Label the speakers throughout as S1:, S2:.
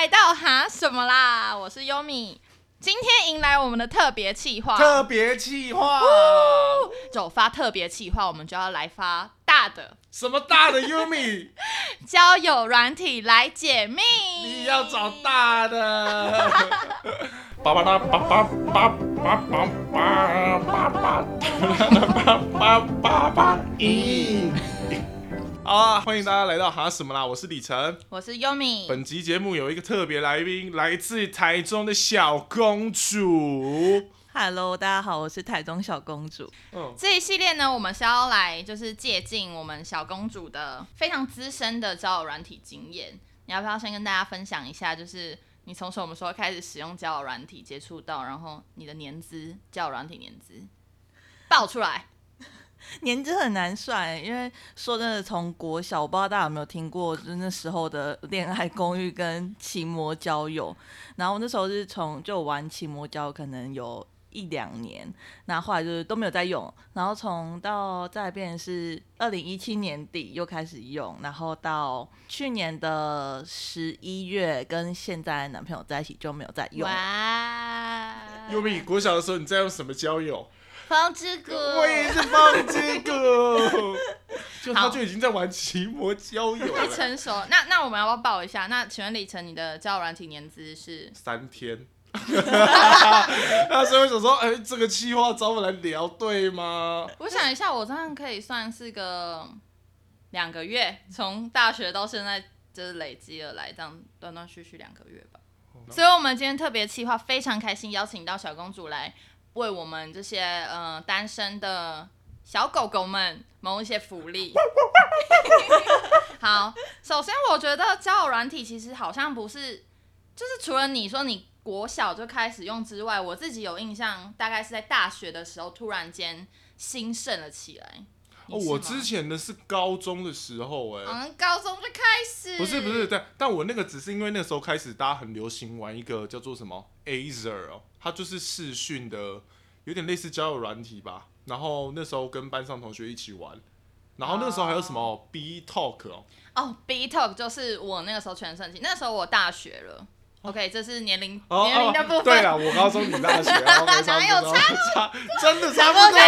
S1: 来到哈什么啦？我是优米，今天迎来我们的特别企划，
S2: 特别企划，
S1: 走发特别企划，我们就要来发大的
S2: 什么大的 Yumi？
S1: 交友软体来解密。
S2: 你要找大的。叭叭叭叭叭叭叭叭叭叭叭叭叭叭叭咦！好啊，欢迎大家来到哈什么啦？我是李晨。
S1: 我是优米。
S2: 本集节目有一个特别来宾，来自台中的小公主。
S3: Hello，大家好，我是台中小公主。
S2: 嗯，
S1: 这一系列呢，我们是要来就是借鉴我们小公主的非常资深的交友软体经验。你要不要先跟大家分享一下，就是你从什么时候开始使用交友软体接触到，然后你的年资交友软体年资爆出来？
S3: 年纪很难算，因为说真的，从国小，我不知道大家有没有听过，就是那时候的 恋爱公寓跟奇魔交友。然后那时候是从就玩奇魔交友，可能有一两年，然后后来就是都没有再用。然后从到再变成是二零一七年底又开始用，然后到去年的十一月跟现在男朋友在一起就没有再用。
S1: 哇！
S2: 优米，国小的时候你在用什么交友？
S1: 风之谷，
S2: 我也是放这个，就他就已经在玩奇摩交友
S1: 太
S2: 了。
S1: 成熟。那那我们要不要报一下？那请问李晨，你的交友软体年资是？
S2: 三天。那所以我想说，哎、这个计划找我来聊，对吗？
S1: 我想一下，我这样可以算是个两个月，从大学到现在就是累积而来，这样断断续续两个月吧。所以，我们今天特别企划非常开心，邀请到小公主来为我们这些呃单身的小狗狗们谋一些福利。好，首先我觉得交友软体其实好像不是，就是除了你说你国小就开始用之外，我自己有印象，大概是在大学的时候突然间兴盛了起来。
S2: 哦，我之前的是高中的时候、哎、
S1: 嗯，高中就开始，
S2: 不是不是，但但我那个只是因为那时候开始大家很流行玩一个叫做什么 Azer 哦，它就是视讯的，有点类似交友软体吧。然后那时候跟班上同学一起玩，然后那时候还有什么 B Talk 哦，
S1: 哦，B Talk 就是我那个时候全盛期，那时候我大学了。OK，这是年龄
S2: 哦
S1: 年龄的部分。
S2: 对了，我高中你大学，哦没
S1: 哪有
S2: 差 差，真的差不多。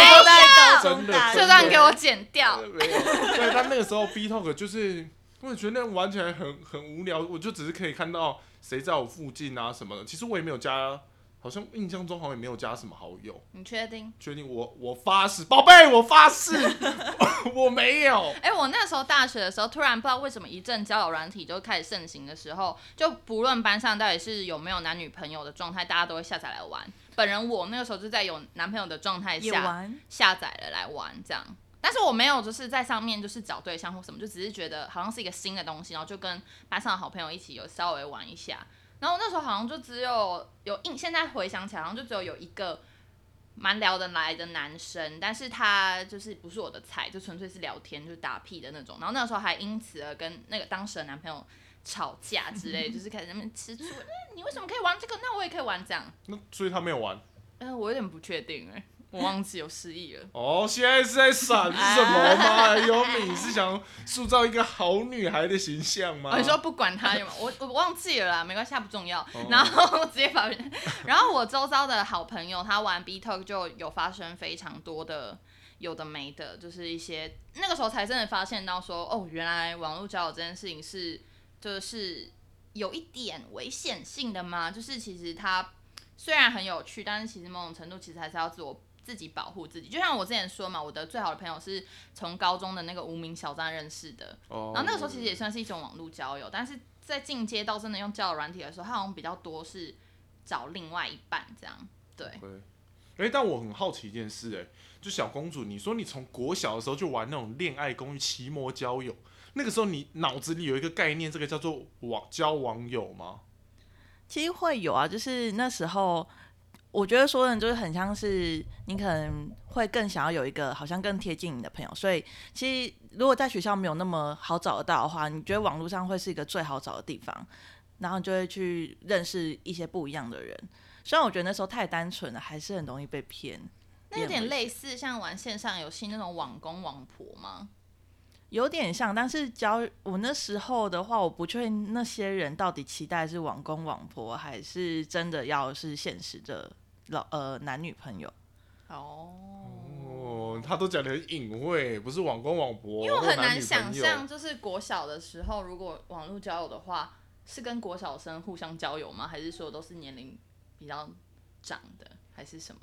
S2: 真的
S3: 中大学
S1: 这段给我剪掉。
S2: 没有，对他那个时候 B Talk 就是，我也觉得那玩起来很很无聊，我就只是可以看到谁在我附近啊什么的，其实我也没有加，好像印象中好像也没有加什么好友。
S1: 你确定？
S2: 确定我我发誓，宝贝，我发誓，我没有。
S1: 哎、我那时候大学的时候，突然不知道为什么一阵交友软体就开始盛行的时候，就不论班上到底是有没有男女朋友的状态，大家都会下载来玩。本人我那个时候就在有男朋友的状态下，下载了来玩，这样。但是我没有就是在上面就是找对象或什么，就只是觉得好像是一个新的东西，然后就跟班上的好朋友一起有稍微玩一下。然后那时候好像就只有有印，现在回想起来好像就只有有一个蛮聊得来的男生，但是他就是不是我的菜，就纯粹是聊天，就是打屁的那种。然后那个时候还因此而跟那个当时的男朋友吵架之类，就是开始那边吃醋，那你为什么可以玩这个，那我也可以玩这样。
S2: 那所以他没有玩。
S1: 呃，我有点不确定哎、我忘记有失忆了。
S2: 哦，现在是在闪什么吗？优米你是想塑造一个好女孩的形象吗？
S1: 哦，你说不管他我我忘记了啦，没关系，它不重要。
S2: 哦
S1: 然后直接把，然后我周遭的好朋友他玩 B Talk 就有发生非常多的有的没的，就是一些那个时候才真的发现到说，哦，原来网络交友这件事情是就是有一点危险性的嘛，就是其实它虽然很有趣，但是其实某种程度其实还是要自我。自己保护自己，就像我之前说嘛，我的最好的朋友是从高中的那个无名小站认识的，
S2: 哦，
S1: 然后那个时候其实也算是一种网络交友，但是在进阶到真的用交友软体的时候，他好像比较多是找另外一半这样。对，
S2: 对。哎、但我很好奇一件事、哎，就小公主，你说你从国小的时候就玩那种恋爱公寓、奇摩交友，那个时候你脑子里有一个概念，这个叫做网交网友吗？
S3: 其实会有啊，就是那时候。我觉得说的就是很像是你可能会更想要有一个好像更贴近你的朋友，所以其实如果在学校没有那么好找得到的话，你觉得网络上会是一个最好找的地方，然后你就会去认识一些不一样的人。虽然我觉得那时候太单纯了，还是很容易被骗。
S1: 那有点类似像玩线上游戏那种网工网婆吗？
S3: 有点像，但是交我那时候的话，我不确定那些人到底期待是网工网婆，还是真的要是现实的老呃男女朋友。
S1: 哦，
S2: 哦，他都讲的很隐晦，不是网公网婆，
S1: 因为我很难想象，就是国小的时候，如果网络交友的话，是跟国小生互相交友吗？还是说都是年龄比较长的，还是什么？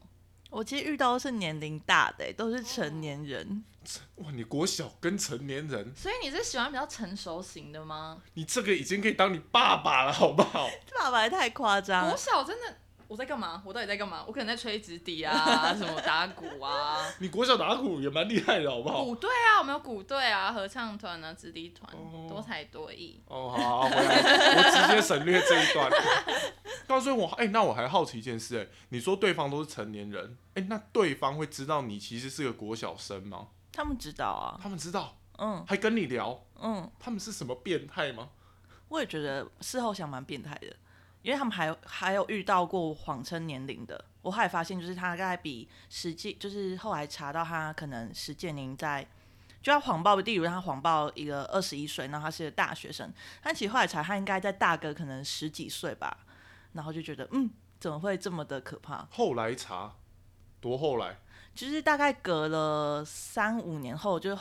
S3: 我其实遇到的是年龄大的、都是成年人。
S2: 哇，你国小跟成年人，
S1: 所以你是喜欢比较成熟型的吗？
S2: 你这个已经可以当你爸爸了，好不好？
S3: 爸爸也太夸张
S1: 国。小真的，我在干嘛？我到底在干嘛？我可能在吹直笛啊，什么打鼓啊，
S2: 你国小打鼓也蛮厉害的，好不好？
S1: 鼓队啊，我们有鼓队啊，合唱团啊，直笛团，
S2: 哦
S1: 多才多艺。
S2: 哦，好好，回来，我直接省略这一段。告诉我，哎、那我还好奇一件事、哎，你说对方都是成年人，哎、那对方会知道你其实是个国小生吗？
S3: 他们知道啊，
S2: 他们知道，
S3: 嗯
S2: 还跟你聊，
S3: 嗯，
S2: 他们是什么变态吗？
S3: 我也觉得事后想蛮变态的，因为他们还还有遇到过谎称年龄的。我后来发现，就是他大概比实际，就是后来查到他可能实际年龄在，就他谎报，例如他谎报一个二十一岁，然后他是个大学生，但其实后来查他应该在大个可能十几岁吧，然后就觉得嗯，怎么会这么的可怕？
S2: 后来查，多后来，
S3: 就是大概隔了三五年后，就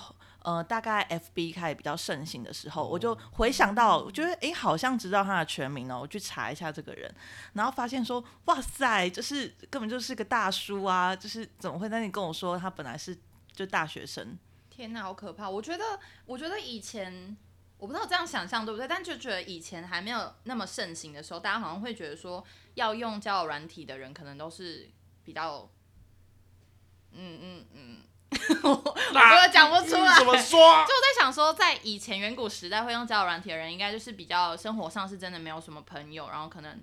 S3: 呃大概 FB 开始比较盛行的时候，我就回想到，我觉得哎好像知道他的全名哦，我去查一下这个人，然后发现说哇塞，就是根本就是个大叔啊，就是怎么会在那里跟我说他本来是就大学生？
S1: 天哪，好可怕！我觉得，我觉得以前我不知道这样想象对不对，但就觉得以前还没有那么盛行的时候，大家好像会觉得说要用交友软体的人，可能都是比较，嗯嗯嗯，我我讲不出来。
S2: 怎么说啊？
S1: 就我在想说，在以前远古时代会用交友软体的人，应该就是比较生活上是真的没有什么朋友，然后可能，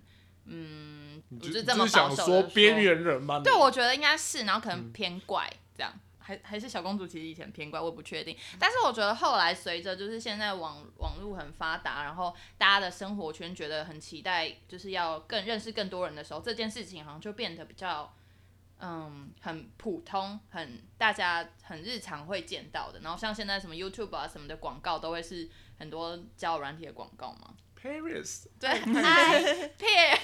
S1: 嗯，我
S2: 就是
S1: 这么保
S2: 想
S1: 守
S2: 说边缘人吗？
S1: 对，我觉得应该是，然后可能偏怪这样，还还是小公主其实以前偏怪，我也不确定。但是我觉得后来随着就是现在网网络很发达，然后大家的生活圈觉得很期待，就是要更认识更多人的时候，这件事情好像就变得比较。嗯，很普通，很大家很日常会见到的。然后像现在什么 YouTube 啊什么的广告，都会是很多交友软体的广告嘛。
S2: Paris，
S1: 对，爱骗。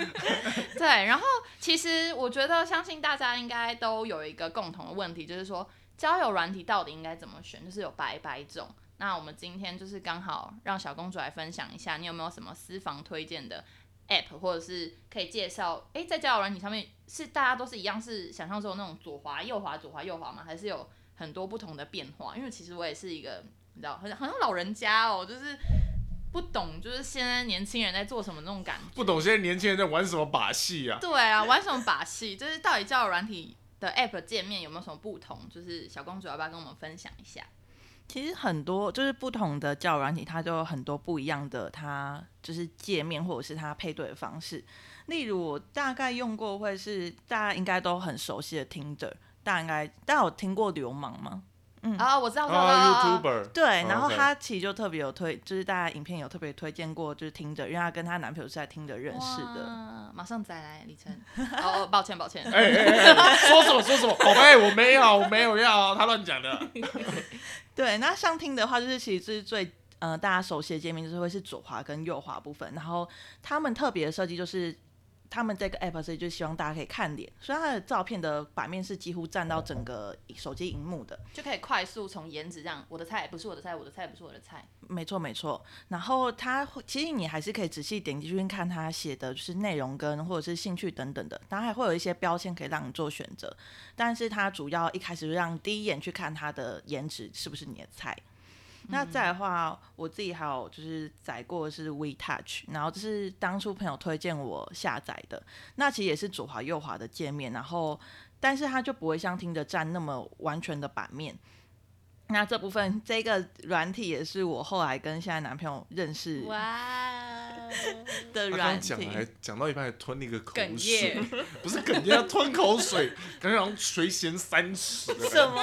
S1: 对，然后其实我觉得，相信大家应该都有一个共同的问题，就是说交友软体到底应该怎么选，就是有百百种。那我们今天就是刚好让小公主来分享一下，你有没有什么私房推荐的 App，或者是可以介绍？诶，在交友软体上面是大家都是一样，是想象中那种左滑右滑左滑右滑吗？还是有很多不同的变化？因为其实我也是一个，你知道，很好像老人家哦，就是。不懂，就是现在年轻人在做什么那种感觉。
S2: 不懂现在年轻人在玩什么把戏啊？
S1: 对啊，玩什么把戏？就是到底交友软体的 App 界面有没有什么不同？就是小公主要不要跟我们分享一下？
S3: 其实很多就是不同的教软体，它就有很多不一样的，它就是界面或者是它配对的方式。例如我大概用过，会是大家应该都很熟悉的 Tinder，大概大家有听过流氓吗？
S1: 啊，我知道，我知道，
S2: 啊
S1: 我知道
S2: ，YouTuber，
S3: 对，
S2: 哦
S3: 然后他其实就特别有推，就是大家影片有特别推荐过，就是听着，因为她跟她男朋友是在听着认识的。
S1: 哇马上再来，李晨。哦，哦抱歉，抱歉。
S2: 哎哎哎，哎说什么说什么，宝贝，我没有，我没有要，他乱讲的。
S3: 对，那像听的话，就是其实是最呃大家熟悉的界面，就是会是左滑跟右滑部分，然后他们特别的设计就是。他们这个 app 所以就希望大家可以看脸，所以它的照片的版面是几乎占到整个手机荧幕的。
S1: 就可以快速从颜值这样，我的菜不是我的菜，我的菜不是我的菜。
S3: 没错没错，然后它会其实你还是可以仔细点进去看它写的就是内容跟或者是兴趣等等的，当然还会有一些标签可以让你做选择，但是它主要一开始就让第一眼去看它的颜值是不是你的菜。那再的话，我自己还有就是载过的是 WeTouch，然后这是当初朋友推荐我下载的，那其实也是左滑右滑的界面，然后但是它就不会像听着站那么完全的版面。那这部分这个软体也是我后来跟现在男朋友认识
S1: 哇，
S3: 的
S2: 他
S3: 软体
S2: 刚讲，还讲到一半还吞了一个口水，不是哽咽，他吞口水，感觉好像垂涎三尺。
S3: 什么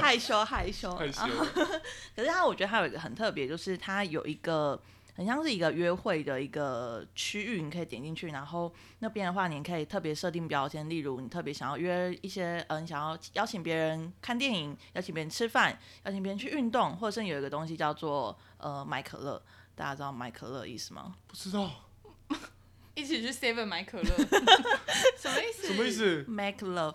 S3: 害羞害羞
S2: 害羞
S3: 可是他我觉得他有一个很特别，就是他有一个。很像是一个约会的一个区域，你可以点进去，然后那边的话，你可以特别设定标签，例如你特别想要约一些，嗯、你想要邀请别人看电影，邀请别人吃饭，邀请别人去运动，或者是有一个东西叫做呃买可乐，大家知道买可乐的意思吗？
S2: 不知道
S1: 一起去 Seven 买可乐，什么意思？
S2: 什么意？思
S3: Make love，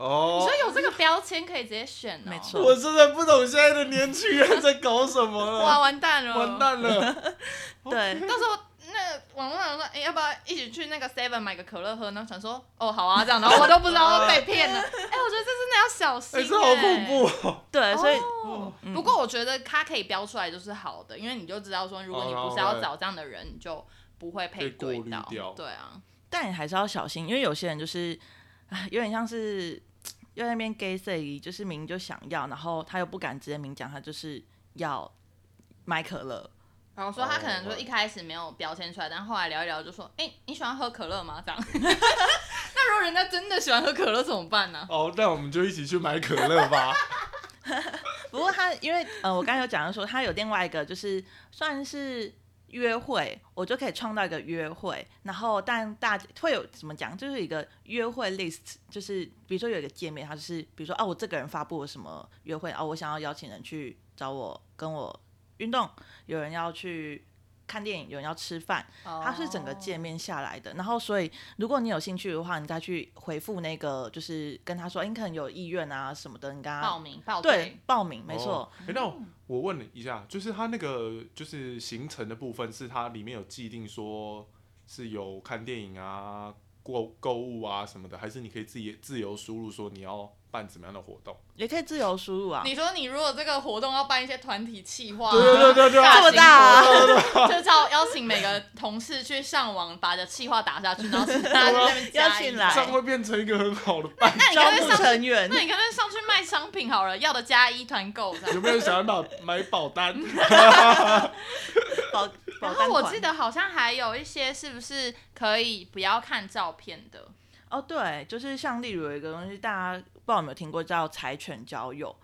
S1: 你
S2: 哦
S1: 说。有这个标签可以直接选哦？
S3: 没错
S2: 我真的不懂现在的年轻人在搞什么了，
S1: 哇，完蛋了，
S2: 完！蛋了！
S3: 对，
S1: 到时候那个网络上说，哎、要不要一起去那个 Seven 买个可乐喝呢？想说，哦，好啊，这样，然后我都不知道被骗了。哎、我觉得这真的要小心、
S2: 哎，这好恐怖哦！
S3: 对，所以
S1: 哦不过我觉得它可以标出来就是好的，因为你就知道说，如果你不是要找这样的人，你就不会配对到。对啊，
S3: 但你还是要小心，因为有些人就是，啊，有点像是又在那边 gay say，就是明明就想要，然后他又不敢直接明讲，他就是要买可乐。
S1: 然后说他可能说一开始没有表现出来，但后来聊一聊就说，哎、你喜欢喝可乐吗？这样。那如果人家真的喜欢喝可乐怎么办呢？
S2: 哦，那我们就一起去买可乐吧。
S3: 不过他因为呃，我刚才有讲到说，他有另外一个就是算是约会，我就可以创造一个约会，然后但大会有怎么讲，就是一个约会 list，就是比如说有一个界面，它就是比如说啊，我这个人发布了什么约会啊，我想要邀请人去找我跟我运动，有人要去。看电影，有人要吃饭，它是整个界面下来的。然后，所以如果你有兴趣的话，你再去回复那个，就是跟他说，诶你可能有意愿啊什么的，你跟他
S1: 报名报
S3: 对，报名，没错。
S2: 哦。诶那我我问了一下，就是它那个就是行程的部分，是它里面有既定说是有看电影啊、购购物啊什么的，还是你可以自己自由输入说你要办怎么样的活动？
S3: 也可以自由输入啊。
S1: 你说你如果这个活动要办一些团体企划，
S2: 对对对对对
S3: 这么大啊
S1: 就叫邀请每个同事去上网把的企划打下去，然后请大家
S3: 邀请来
S2: 这样会变成一个很好的办。
S1: 那你
S3: 招募
S1: 干脆上，
S3: 成员
S1: 那，你干脆上去卖商品好了，要的加一团购。
S2: 有没有想要买买保单？
S3: 保保
S1: 然
S3: 单款
S1: 后我记得好像还有一些是不是可以不要看照片的？
S3: 哦，对，就是像例如有一个东西，大家不知道有没有听过，叫柴犬交友，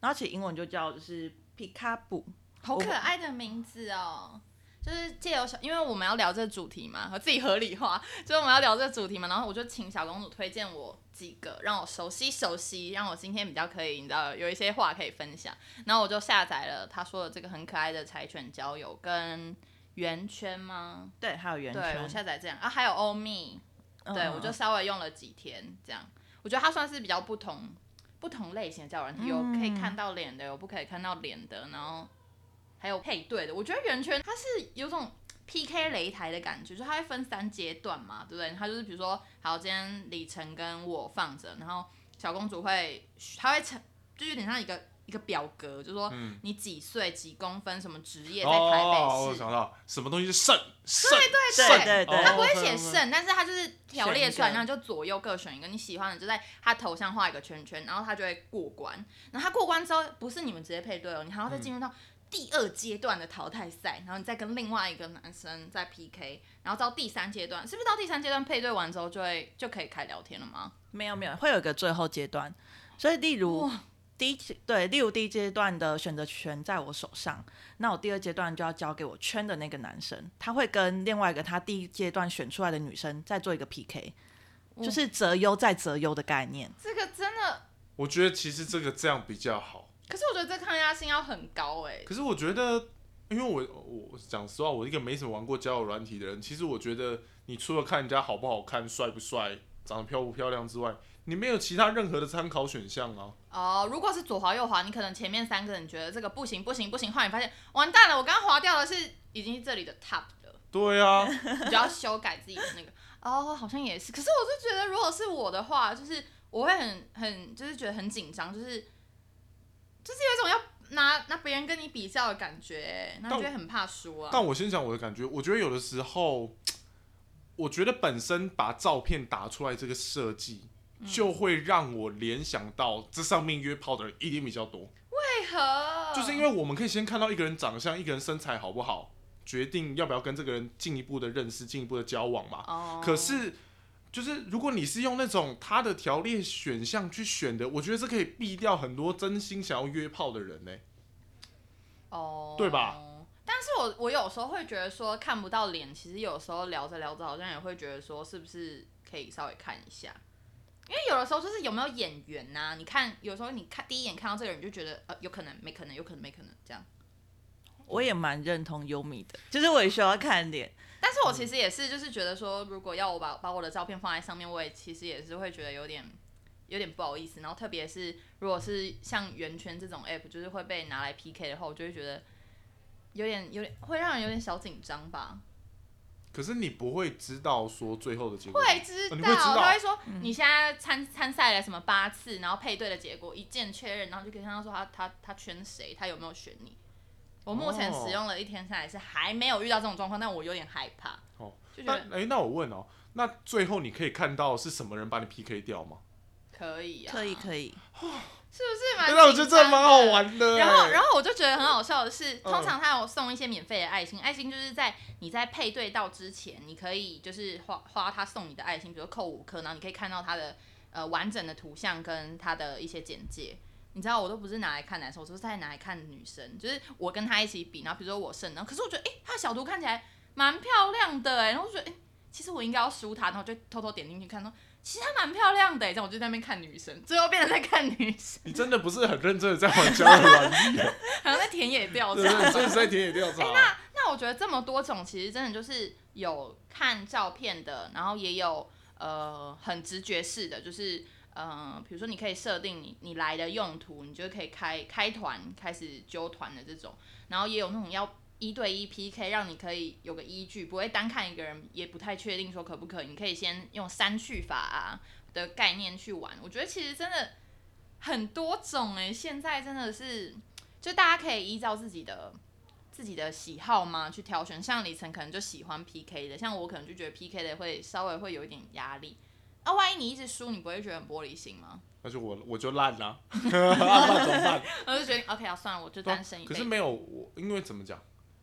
S3: 然后其实英文就叫就是皮卡布。
S1: 好可爱的名字哦！就是借由小，因为我们要聊这个主题嘛，和自己合理化，就是我们要聊这个主题嘛，然后我就请小公主推荐我几个，让我熟悉熟悉，让我今天比较可以，你知道有一些话可以分享。然后我就下载了她说的这个很可爱的柴犬交友跟圆圈吗？
S3: 对，还有圆
S1: 对，我。下载这样啊，还有欧米，对
S3: 嗯
S1: 我就稍微用了几天，这样，我觉得它算是比较不同不同类型的交友软体，有可以
S3: 嗯
S1: 看到脸的，有不可以看到脸的，然后还有配对的。我觉得圆圈它是有种 PK 擂台的感觉，就它会分三阶段嘛，对不对？它就是比如说，好，今天李晨跟我放着，然后小公主会，她会成，就有点像一个。一个表格，就说
S2: 嗯
S1: 你几岁、几公分、什么职业，在台北市。
S2: 哦，我想到什么东西是肾肾
S3: 对
S2: 对
S3: 对对
S1: 他不会
S2: 哦
S1: 写肾，但是他就是条列出来，
S3: 选一个
S1: 然后就左右各选一个你喜欢的，就在他头上画一个圈圈，然后他就会过关。然后他过关之后，不是你们直接配对哦，你还要再进入到第二阶段的淘汰赛，然后你再跟另外一个男生再 PK，然后到第三阶段，是不是到第三阶段配对完之后就会就可以开聊天了吗？
S3: 没有没有，会有一个最后阶段。所以例如第一对，例如第一阶段的选择权在我手上，那我第二阶段就要交给我圈的那个男生，他会跟另外一个他第一阶段选出来的女生再做一个 PK，就是择优再择优的概念。
S1: 这个真的，
S2: 我觉得其实这个这样比较好。
S1: 可是我觉得这抗压性要很高哎、
S2: 可是我觉得，因为我我讲实话，我一个没什么玩过交友软体的人，其实我觉得你除了看人家好不好看、帅不帅、长得漂不漂亮之外，你没有其他任何的参考选项啊。
S1: 哦，如果是左滑右滑，你可能前面三个人觉得这个不行不行不行，后来你发现完蛋了，我刚刚滑掉的是已经是这里的 top 的，
S2: 对啊，
S1: 你就要修改自己的那个。哦，好像也是。可是我就觉得，如果是我的话，就是我会很很就是觉得很紧张，就是就是有一种要拿拿别人跟你比较的感觉，然后就会很怕输啊。
S2: 但我先讲我的感觉，我觉得有的时候，我觉得本身把照片打出来这个设计，就会让我联想到这上面约炮的人一定比较多。
S1: 为何？
S2: 就是因为我们可以先看到一个人长相，一个人身材好不好，决定要不要跟这个人进一步的认识、进一步的交往嘛。
S1: 哦，
S2: 可是，就是如果你是用那种他的条列选项去选的，我觉得这可以避掉很多真心想要约炮的人呢、
S1: 哦，
S2: 对吧？
S1: 但是我我有时候会觉得说看不到脸，其实有时候聊着聊着好像也会觉得说是不是可以稍微看一下，因为有的时候就是有没有眼缘呐、你看有时候你看第一眼看到这个人就觉得呃有可能没可能有可能没可能这样。
S3: 我也蛮认同优米的，就是我也需要看脸。
S1: 但是我其实也是就是觉得说，如果要我把把我的照片放在上面，我也其实也是会觉得有点有点不好意思。然后特别是如果是像圆圈这种 app，就是会被拿来 PK 的话，我就会觉得有点有点会让人有点小紧张吧。
S2: 可是你不会知道说最后的结果。
S1: 会知道，
S2: 哦你会知道。
S1: 他会说你现在参参赛了什么八次，然后配对的结果一键确认，然后就可以看到说他他他圈谁，他有没有选你。我目前
S2: 哦
S1: 使用了一天下来是还没有遇到这种状况，但我有点害怕，
S2: 哦，
S1: 就觉得
S2: 那哎、那我问哦，那最后你可以看到是什么人把你 PK 掉吗？
S1: 可以啊，
S3: 可以可以，
S1: 是不是蛮？
S2: 哎那我觉得这蛮好。玩的。
S1: 然后，
S2: 哎
S1: 然后我就觉得很好笑的是，
S2: 嗯
S1: 通常他有送一些免费的爱心，爱心就是在你在配对到之前，你可以就是花花他送你的爱心，比如扣五颗，然后你可以看到他的呃完整的图像跟他的一些简介。你知道，我都不是拿来看男生，我都是在拿来看女生。就是我跟他一起比，然后比如说我胜，然后可是我觉得，哎、他的小图看起来蛮漂亮的，哎，然后我觉得，哎、其实我应该要输他，然后就偷偷点进去看，说其实她蛮漂亮的，哎，这样我就在那边看女生，最后变成在看女生，
S2: 你真的不是很认真的在玩交友软件，
S1: 好像在田野调
S2: 对不对？
S1: 查。
S2: 真的是在田野调查。
S1: 那那我觉得这么多种，其实真的就是有看照片的，然后也有呃很直觉式的，就是呃，比如说你可以设定你你来的用途，你就可以开开团开始揪团的这种，然后也有那种要一对一 PK，让你可以有个依据，不会单看一个人，也不太确定说可不可以，你可以先用三去法啊的概念去玩。我觉得其实真的很多种哎、现在真的是就大家可以依照自己的。自己的喜好吗？去挑选，像李晨可能就喜欢 PK 的，像我可能就觉得 PK 的会稍微会有一点压力。啊，万一你一直输，你不会觉得很玻璃心吗？
S2: 那就我我就烂啦，那怎么办？
S1: 我就决定 OK 啊，算了，我就单身一辈子。
S2: 可是没有我，因为怎么讲，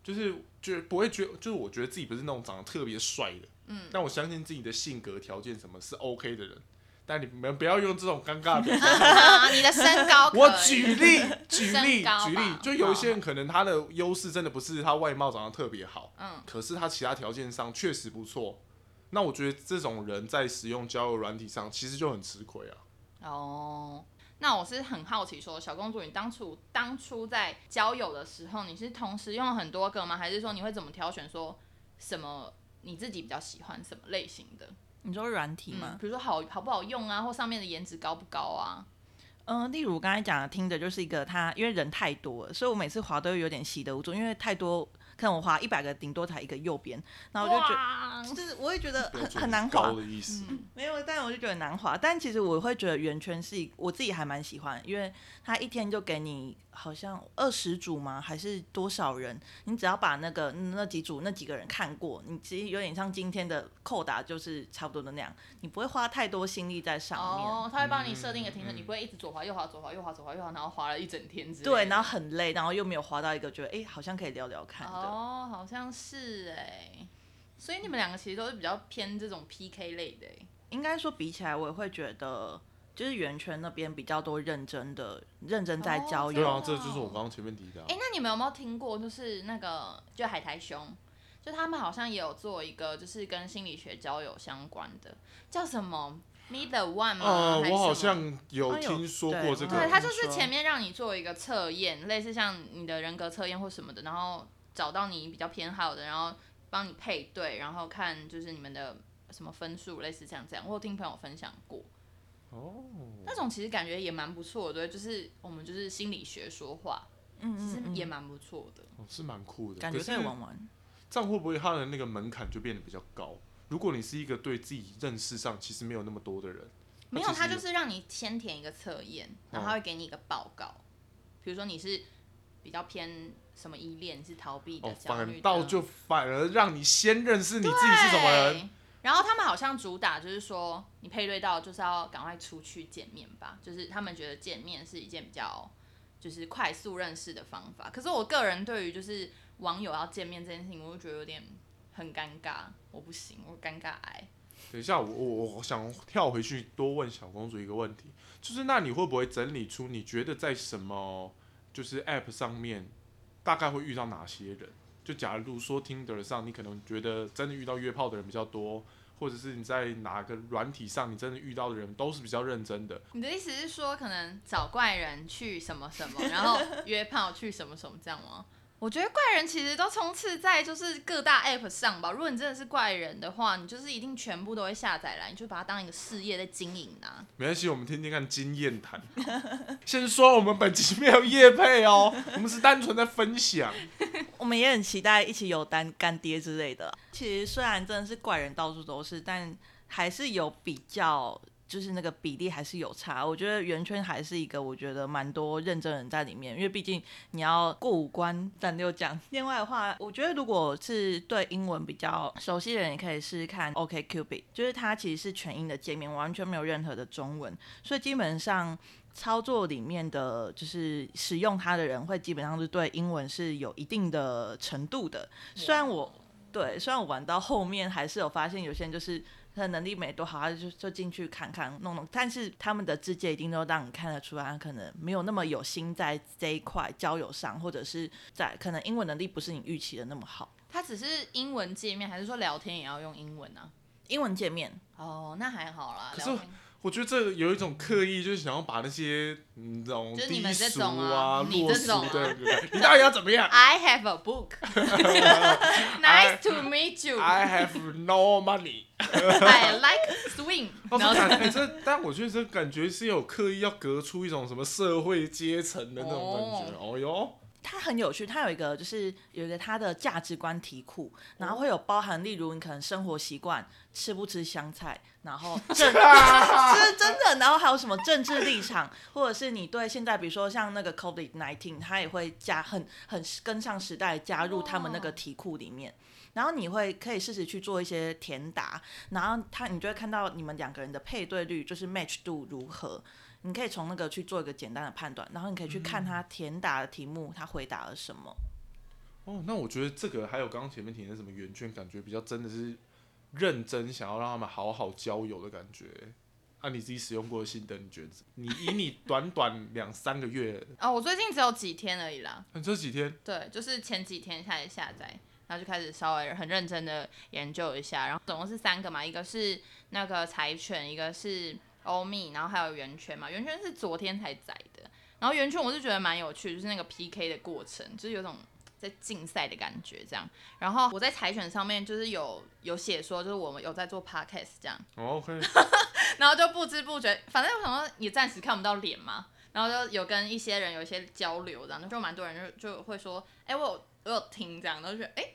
S2: 就是觉不会觉，就是我觉得自己不是那种长得特别帅的，嗯，但我相信自己的性格条件什么是 OK 的人。但你们不要用这种尴尬的
S1: 你的身高，
S2: 我举例，举例，举例，就有一些人可能他的优势真的不是他外貌长得特别好，
S1: 嗯，
S2: 可是他其他条件上确实不错。那我觉得这种人在使用交友软体上其实就很吃亏啊。
S1: 哦。那我是很好奇说小公主，你当初当初在交友的时候，你是同时用了很多个吗？还是说你会怎么挑选说什么你自己比较喜欢什么类型的？
S3: 你说软体吗
S1: 嗯，？比如说好好不好用啊，或上面的颜值高不高啊？
S3: 嗯、例如我刚才讲的听的就是一个他，因为人太多了，所以我每次滑都有点习得无助，因为太多，可能我滑一百个，顶多才一个右边，然后我就觉得，
S1: 哇
S3: 就是我会觉得很很难滑
S2: 高，的意思。
S3: 没有，但我就觉得很难滑。但其实我会觉得圆圈是我自己还蛮喜欢，因为它一天就给你好像二十组吗？还是多少人？你只要把那个那几组那几个人看过，你其实有点像今天的扣打，就是差不多的那样，你不会花太多心力在上面。
S1: 哦，他会帮你设定一个停
S2: 嗯，
S1: 你不会一直左滑右滑左滑右滑左滑右滑，然后滑了一整天之类。
S3: 对，然后很累，然后又没有滑到一个觉得哎、诶好像可以聊聊看的。
S1: 哦，好像是哎，所以你们两个其实都是比较偏这种 PK 类的哎。
S3: 应该说比起来，我也会觉得就是圆圈那边比较多认真的、认真在交
S1: 哦
S3: 友。
S2: 对啊，这就是我刚刚前面提的啊、
S1: 哎、那你们有没有听过，就是那个就海苔兄，就他们好像也有做一个，就是跟心理学交友相关的，叫什么 Meet the One 吗？
S2: 呃，我好像有听说过这个。
S1: 对，他就是前面让你做一个测验，类似像你的人格测验或什么的，然后找到你比较偏好的，然后帮你配对，然后看就是你们的什么分数，类似像这样。我有听朋友分享过，
S2: 哦，
S1: 那种其实感觉也蛮不错的，对，就是我们就是心理学说话，
S3: 嗯
S1: 其实也蛮不错的。
S2: 哦是蛮酷的。
S3: 感觉
S2: 可是
S3: 可以玩玩。
S2: 这样会不会他的那个门槛就变得比较高？如果你是一个对自己认识上其实没有那么多的人，
S1: 没有，他就是让你先填一个测验，然后他会给你一个报告。比如说你是比较偏什么依恋，是逃避的、
S2: 哦，
S1: 焦虑的，
S2: 反倒就反而让你先认识你自己是什么人。
S1: 然后他们好像主打就是说，你配对到就是要赶快出去见面吧，就是他们觉得见面是一件比较就是快速认识的方法。可是我个人对于就是网友要见面这件事情，我就觉得有点很尴尬，我不行，我尴尬癌。
S2: 等一下，我我我想跳回去多问小公主一个问题，就是那你会不会整理出你觉得在什么就是 App 上面大概会遇到哪些人？就假如说 Tinder 上，你可能觉得真的遇到约炮的人比较多，或者是你在哪个软体上，你真的遇到的人都是比较认真的。
S1: 你的意思是说，可能找怪人去什么什么，然后 约炮去什么什么这样吗？我觉得怪人其实都充斥在就是各大 app 上吧。如果你真的是怪人的话，你就是一定全部都会下载来，你就把它当一个事业在经营啊。
S2: 没关系，我们听听看经验谈。先说我们本期没有业配哦，我们是单纯在分享。
S3: 我们也很期待一起有单干爹之类的。其实虽然真的是怪人到处都是，但还是有比较。就是那个比例还是有差，我觉得圆圈还是一个，我觉得蛮多认真人在里面，因为毕竟你要过五关斩六将。另外的话，我觉得如果是对英文比较熟悉的人，也可以试试看 OK Cupid，就是它其实是全英的界面，完全没有任何的中文，所以基本上操作里面的就是使用它的人会基本上是对英文是有一定的程度的。虽然我对，虽然我玩到后面还是有发现有些人就是。他的能力没多好，他就就进去看看弄弄。但是他们的字界一定都让你看得出来，他可能没有那么有心在这一块交友上，或者是在可能英文能力不是你预期的那么好。
S1: 他只是英文界面，还是说聊天也要用英文呢？
S3: 英文界面
S1: 哦，那还好啦。
S2: 可是我觉得这有一种刻意，就是想要把那些嗯这种低俗啊、落俗的，你到底要怎么样
S1: ？I have a book. Nice to meet you.
S2: I have no money.
S1: I like swing。
S2: 哦，这但我觉得这感觉是有刻意要隔出一种什么社会阶层的那种感觉。哦哟。
S3: 它很有趣，它有一个就是有一个它的价值观题库，然后会有包含，例如你可能生活习惯吃不吃香菜，然后 政 是真的，然后还有什么政治立场，或者是你对现在比如说像那个 COVID nineteen，它也会加很很跟上时代加入他们那个题库里面，然后你会可以试试去做一些填答，然后他你就会看到你们两个人的配对率就是 match 度如何。你可以从那个去做一个简单的判断，然后你可以去看他填答的题目，他回答了什么。
S2: 哦，那我觉得这个还有刚刚前面提的什么圆圈，感觉比较真的是认真想要让他们好好交友的感觉。按你自己使用过的心得，你觉得？你以你短短两三个月
S1: 啊，我最近只有几天而已啦。
S2: 嗯这几天？
S1: 对，就是前几天开始下载，然后就开始稍微很认真的研究一下，然后总共是三个嘛，一个是那个柴犬，一个是。欧米，然后还有圆圈嘛，圆圈是昨天才载的，然后圆圈我是觉得蛮有趣，就是那个 PK 的过程，就是有种在竞赛的感觉这样。然后我在柴犬上面就是有有写说，就是我们有在做 podcast 这样。
S2: OK。
S1: 然后就不知不觉，反正我想说也暂时看不到脸嘛，然后就有跟一些人有一些交流这样，就蛮多人就就会说，哎，我有我有听这样，然后就觉得哎。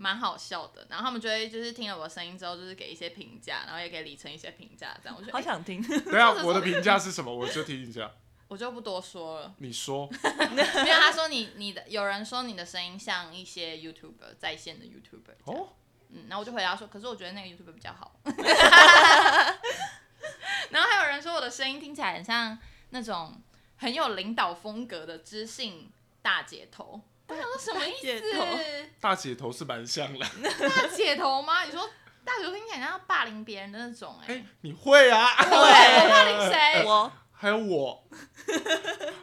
S1: 蛮好笑的，然后他们就会就是听了我的声音之后，就是给一些评价，然后也给李晨一些评价，这样我觉得
S3: 好想听。
S2: 对啊，我的评价是什么？我就听一下。
S1: 我就不多说了。
S2: 你说。
S1: 因为他说你你的有人说你的声音像一些 YouTuber 在线的 YouTuber。哦。嗯，然后我就回答说，可是我觉得那个 YouTuber 比较好。然后还有人说我的声音听起来很像那种很有领导风格的知性大姐头。我想说什么意思？
S2: 大姐头是蛮像的。
S1: 大姐头吗？你说大姐头听起来像霸凌别人的那种哎。
S2: 你会啊？
S1: 对，霸凌谁？
S3: 我
S2: 还有我。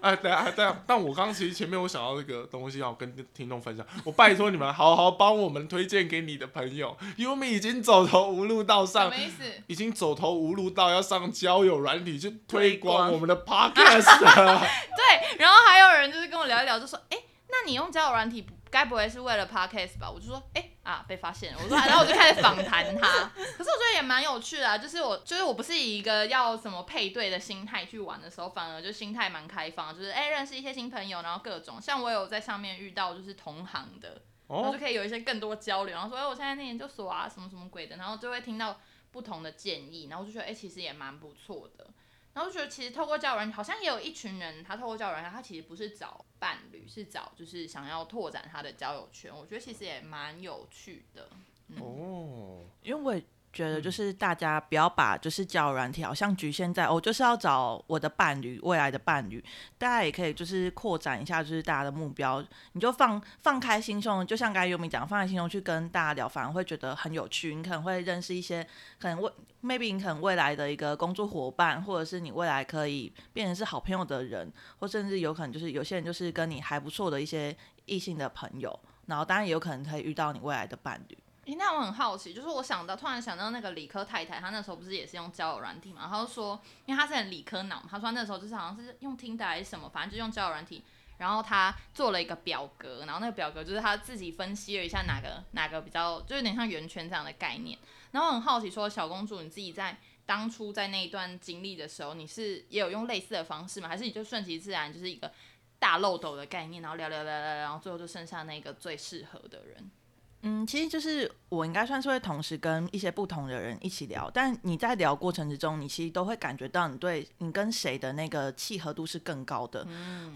S2: 哎，对啊，对啊。但我刚其实前面我想到这个东西要跟听众分享，我拜托你们好好帮我们推荐给你的朋友，因为我们已经走投无路到上，
S1: 什么意思？
S2: 已经走投无路到要上交友软体去推广我们的 podcast。
S1: 对，然后还有人就是跟我聊一聊，就说哎。那你用交友软体，该不会是为了 podcast 吧？我就说，哎啊，被发现了。我说，然后我就开始访谈他。可是我觉得也蛮有趣的，就是我，就是我不是以一个要什么配对的心态去玩的时候，反而就心态蛮开放，就是哎认识一些新朋友，然后各种像我有在上面遇到就是同行的，然后就可以有一些更多交流，然后说哎我现在念研究所啊，什么什么鬼的，然后就会听到不同的建议，然后我就觉得哎其实也蛮不错的。然后觉得其实透过交友软件，好像也有一群人，他透过交友软件，他其实不是找伴侣，是找就是想要拓展他的交友圈。我觉得其实也蛮有趣的。
S3: 哦，因为。觉得就是大家不要把就是交友软体好像局限在我就是要找我的伴侣未来的伴侣，大家也可以就是扩展一下就是大家的目标，你就放放开心胸，就像刚才优米讲，放开心胸去跟大家聊，反而会觉得很有趣。你可能会认识一些可能未 maybe 你可能未来的一个工作伙伴，或者是你未来可以变成是好朋友的人，或甚至有可能就是有些人就是跟你还不错的一些异性的朋友。然后当然也有可能可以遇到你未来的伴侣。
S1: 诶，那我很好奇，就是我想到突然想到那个理科太太，她那时候不是也是用交友软体嘛？她就说，因为她是很理科脑，她说那时候就是好像是用听的还是什么，反正就用交友软体，然后她做了一个表格，然后那个表格就是她自己分析了一下哪个哪个比较，就有点像圆圈这样的概念。然后我很好奇，说小公主你自己在当初在那一段经历的时候，你是也有用类似的方式吗？还是你就顺其自然，就是一个大漏斗的概念，然后聊聊聊聊，然后最后就剩下那个最适合的人？
S3: 嗯，其实就是我应该算是会同时跟一些不同的人一起聊，但你在聊过程之中，你其实都会感觉到你对你跟谁的那个契合度是更高的，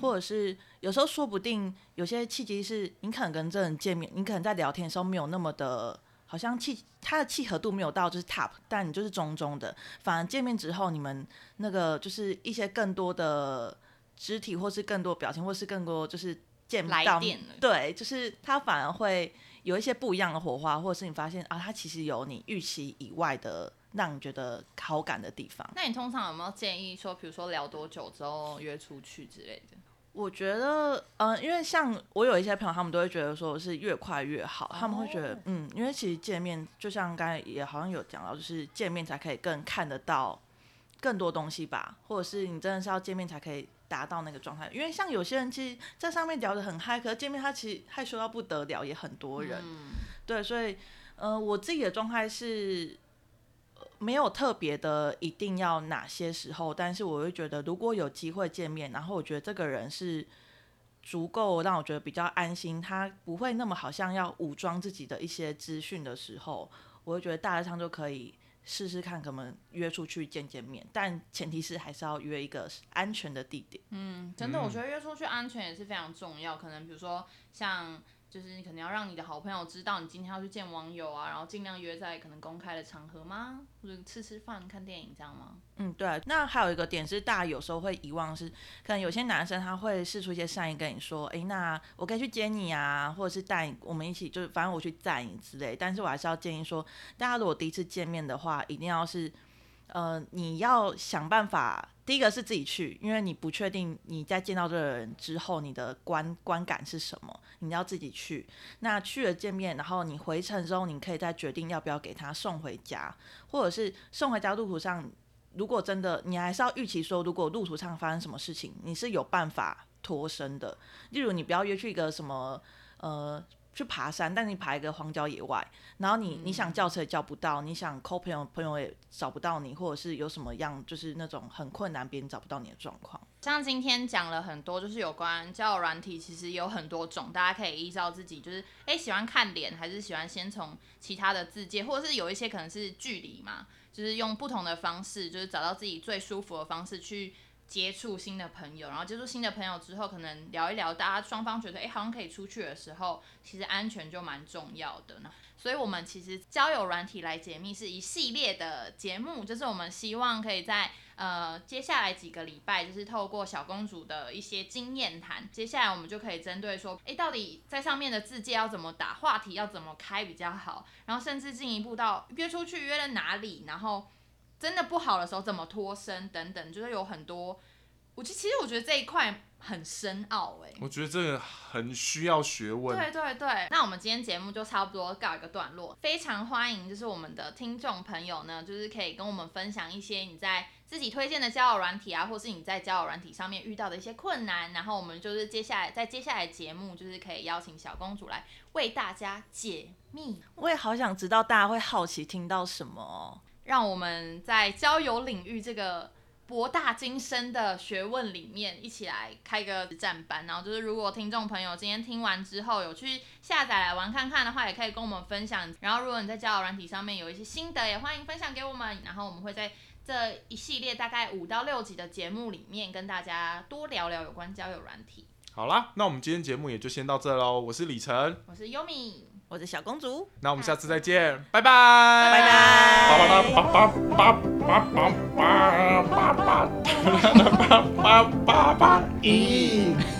S3: 或者是有时候说不定有些契机是你可能跟这人见面，你可能在聊天的时候没有那么的，好像契他的契合度没有到就是 top，但你就是中中的，反而见面之后你们那个就是一些更多的肢体或是更多表情或是更多就是见不到
S1: 来电了
S3: 对，就是他反而会。有一些不一样的火花，或者是你发现啊，他其实有你预期以外的让你觉得好感的地方。
S1: 那你通常有没有建议说，比如说聊多久之后约出去之类的？
S3: 我觉得，嗯、因为像我有一些朋友，他们都会觉得说是越快越好，他们会觉得，嗯，因为其实见面，就像刚才也好像有讲到，就是见面才可以更看得到更多东西吧，或者是你真的是要见面才可以达到那个状态。因为像有些人其实在上面聊得很嗨，可是见面他其实害羞到不得了，也很多人。对，所以，呃，我自己的状态是。呃没有特别的一定要哪些时候，但是我会觉得，如果有机会见面，然后我觉得这个人是足够让我觉得比较安心，他不会那么好像要武装自己的一些资讯的时候，我会觉得大致上就可以试试看，可能约出去见见面，但前提是还是要约一个安全的地点。
S1: 嗯，真的，我觉得约出去安全也是非常重要。可能比如说像。就是你可能要让你的好朋友知道你今天要去见网友啊，然后尽量约在可能公开的场合吗？或者吃吃饭、看电影这样吗？
S3: 嗯，对啊。那还有一个点是，大家有时候会遗忘是，可能有些男生他会试出一些善意跟你说，诶，那我可以去接你啊，或者是带你，我们一起，就是反正我去载你之类。但是我还是要建议说，大家如果第一次见面的话，一定要是，呃，你要想办法。第一个是自己去，因为你不确定你在见到这个人之后，你的观观感是什么，你要自己去。那去了见面，然后你回程之后，你可以再决定要不要给他送回家，或者是送回家路途上，如果真的你还是要预期说，如果路途上发生什么事情，你是有办法脱身的。例如，你不要约去一个什么呃。去爬山，但你爬一个荒郊野外，然后你你想叫车也叫不到，你想 call 朋友朋友也找不到你，或者是有什么样就是那种很困难，别人找不到你的状况。
S1: 像今天讲了很多，就是有关交友软体，其实有很多种，大家可以依照自己，就是诶喜欢看脸，还是喜欢先从其他的字界，或者是有一些可能是距离嘛，就是用不同的方式，就是找到自己最舒服的方式去。接触新的朋友，然后接触新的朋友之后，可能聊一聊，大家双方觉得哎好像可以出去的时候，其实安全就蛮重要的呢。所以，我们其实交友软体来解密是一系列的节目，就是我们希望可以在呃接下来几个礼拜，就是透过小公主的一些经验谈，接下来我们就可以针对说，哎，到底在上面的字界要怎么打，话题要怎么开比较好，然后甚至进一步到约出去约了哪里，然后。真的不好的时候怎么脱身等等，就是有很多，我觉其实我觉得这一块很深奥哎。
S2: 我觉得这个很需要学问。
S1: 对对对，那我们今天节目就差不多告一个段落，非常欢迎就是我们的听众朋友呢，就是可以跟我们分享一些你在自己推荐的交友软体啊，或是你在交友软体上面遇到的一些困难，然后我们就是接下来在接下来节目就是可以邀请小公主来为大家解密。
S3: 我也好想知道大家会好奇听到什么。
S1: 让我们在交友领域这个博大精深的学问里面，一起来开个实战班。然后就是，如果听众朋友今天听完之后有去下载来玩看看的话，也可以跟我们分享。然后，如果你在交友软体上面有一些心得，也欢迎分享给我们。然后，我们会在这一系列大概五到六集的节目里面，跟大家多聊聊有关交友软体。
S2: 好啦，那我们今天节目也就先到这喽。我是李晨，
S1: 我是优米。
S3: 我是小公主，
S2: 那我们下次再见，拜拜，
S3: 拜拜。